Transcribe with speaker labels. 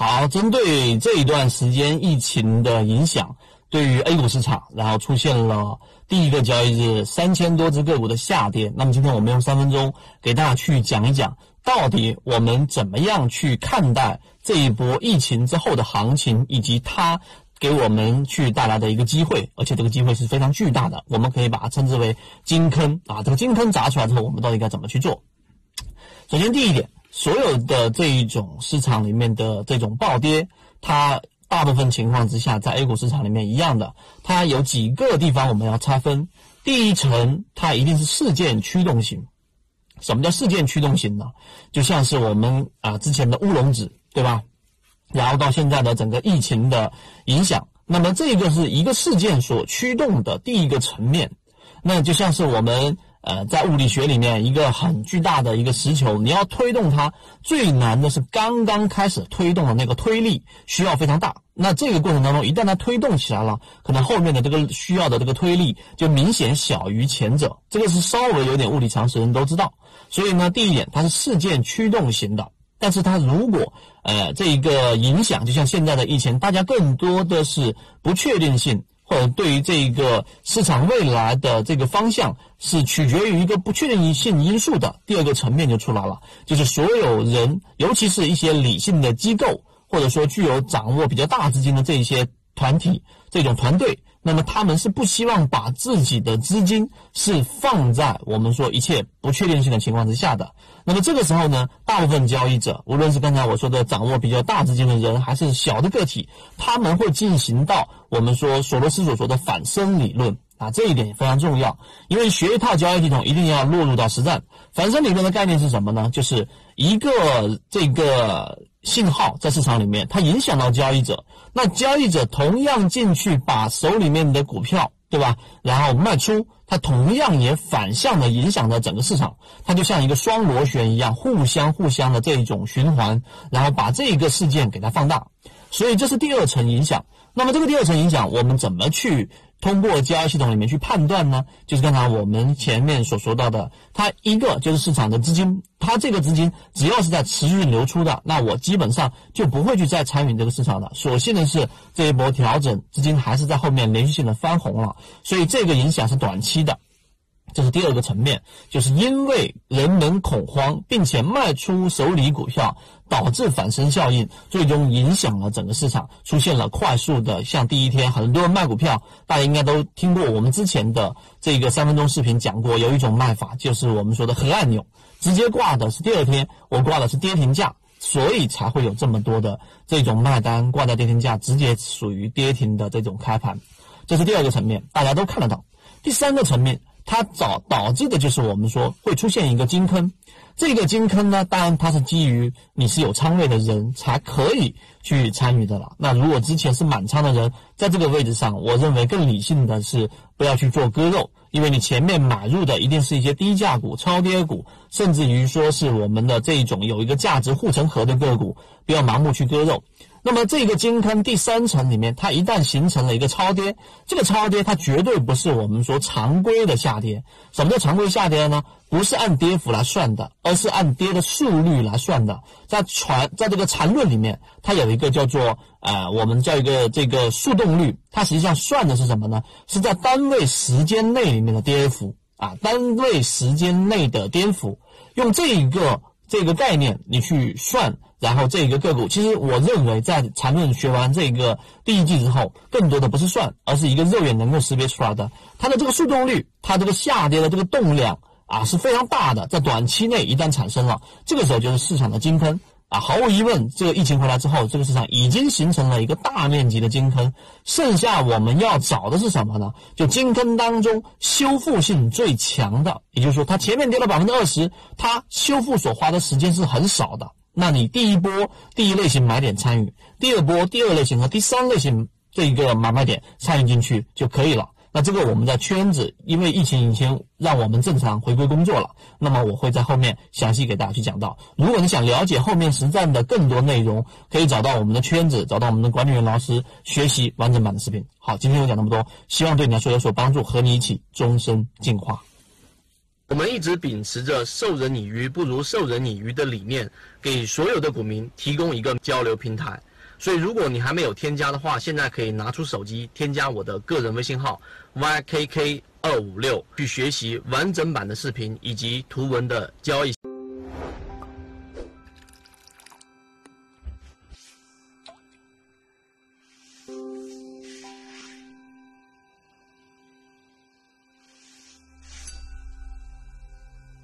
Speaker 1: 好，针对这一段时间疫情的影响，对于 A 股市场，然后出现了第一个交易日三千多只个股的下跌。那么今天我们用三分钟给大家去讲一讲，到底我们怎么样去看待这一波疫情之后的行情，以及它给我们去带来的一个机会，而且这个机会是非常巨大的，我们可以把它称之为金坑啊。这个金坑砸出来之后，我们到底该怎么去做？首先，第一点。所有的这一种市场里面的这种暴跌，它大部分情况之下，在 A 股市场里面一样的，它有几个地方我们要拆分。第一层，它一定是事件驱动型。什么叫事件驱动型呢？就像是我们啊之前的乌龙指，对吧？然后到现在的整个疫情的影响，那么这个是一个事件所驱动的第一个层面。那就像是我们。呃，在物理学里面，一个很巨大的一个石球，你要推动它，最难的是刚刚开始推动的那个推力需要非常大。那这个过程当中，一旦它推动起来了，可能后面的这个需要的这个推力就明显小于前者。这个是稍微有点物理常识的人都知道。所以呢，第一点，它是事件驱动型的，但是它如果呃这一个影响，就像现在的疫情，大家更多的是不确定性。或者对于这个市场未来的这个方向是取决于一个不确定性因素的第二个层面就出来了，就是所有人，尤其是一些理性的机构，或者说具有掌握比较大资金的这些团体、这种团队。那么他们是不希望把自己的资金是放在我们说一切不确定性的情况之下的。那么这个时候呢，大部分交易者，无论是刚才我说的掌握比较大资金的人，还是小的个体，他们会进行到我们说索罗斯所说的反身理论啊，这一点也非常重要。因为学一套交易系统，一定要落入到实战。反身理论的概念是什么呢？就是一个这个。信号在市场里面，它影响到交易者，那交易者同样进去把手里面的股票，对吧？然后卖出，它同样也反向的影响了整个市场，它就像一个双螺旋一样，互相互相的这一种循环，然后把这个事件给它放大，所以这是第二层影响。那么这个第二层影响，我们怎么去？通过交易系统里面去判断呢，就是刚才我们前面所说到的，它一个就是市场的资金，它这个资金只要是在持续流出的，那我基本上就不会去再参与这个市场的。所幸的是这一波调整，资金还是在后面连续性的翻红了，所以这个影响是短期的。这是第二个层面，就是因为人们恐慌，并且卖出手里股票，导致反身效应，最终影响了整个市场，出现了快速的。像第一天很多人卖股票，大家应该都听过我们之前的这个三分钟视频讲过，有一种卖法就是我们说的核按钮，直接挂的是第二天，我挂的是跌停价，所以才会有这么多的这种卖单挂在跌停价，直接属于跌停的这种开盘。这是第二个层面，大家都看得到。第三个层面。它导导致的就是我们说会出现一个金坑，这个金坑呢，当然它是基于你是有仓位的人才可以去参与的了。那如果之前是满仓的人，在这个位置上，我认为更理性的是不要去做割肉，因为你前面买入的一定是一些低价股、超跌股，甚至于说是我们的这种有一个价值护城河的个股，不要盲目去割肉。那么这个金坑第三层里面，它一旦形成了一个超跌，这个超跌它绝对不是我们说常规的下跌。什么叫常规下跌呢？不是按跌幅来算的，而是按跌的速率来算的。在传在这个缠论里面，它有一个叫做呃，我们叫一个这个速动率，它实际上算的是什么呢？是在单位时间内里面的跌幅啊，单位时间内的跌幅，用这一个这个概念你去算。然后这个个股，其实我认为在缠论学完这个第一季之后，更多的不是算，而是一个肉眼能够识别出来的，它的这个速动率，它这个下跌的这个动量啊是非常大的，在短期内一旦产生了，这个时候就是市场的金喷啊，毫无疑问，这个疫情回来之后，这个市场已经形成了一个大面积的金坑，剩下我们要找的是什么呢？就金坑当中修复性最强的，也就是说，它前面跌了百分之二十，它修复所花的时间是很少的。那你第一波第一类型买点参与，第二波第二类型和第三类型这一个买卖点参与进去就可以了。那这个我们在圈子，因为疫情已经让我们正常回归工作了，那么我会在后面详细给大家去讲到。如果你想了解后面实战的更多内容，可以找到我们的圈子，找到我们的管理员老师学习完整版的视频。好，今天就讲那么多，希望对你来说有所帮助，和你一起终身进化。
Speaker 2: 我们一直秉持着授人以鱼不如授人以渔的理念，给所有的股民提供一个交流平台。所以如果你还没有添加的话，现在可以拿出手机添加我的个人微信号 ykk 二五六，去学习完整版的视频以及图文的交易。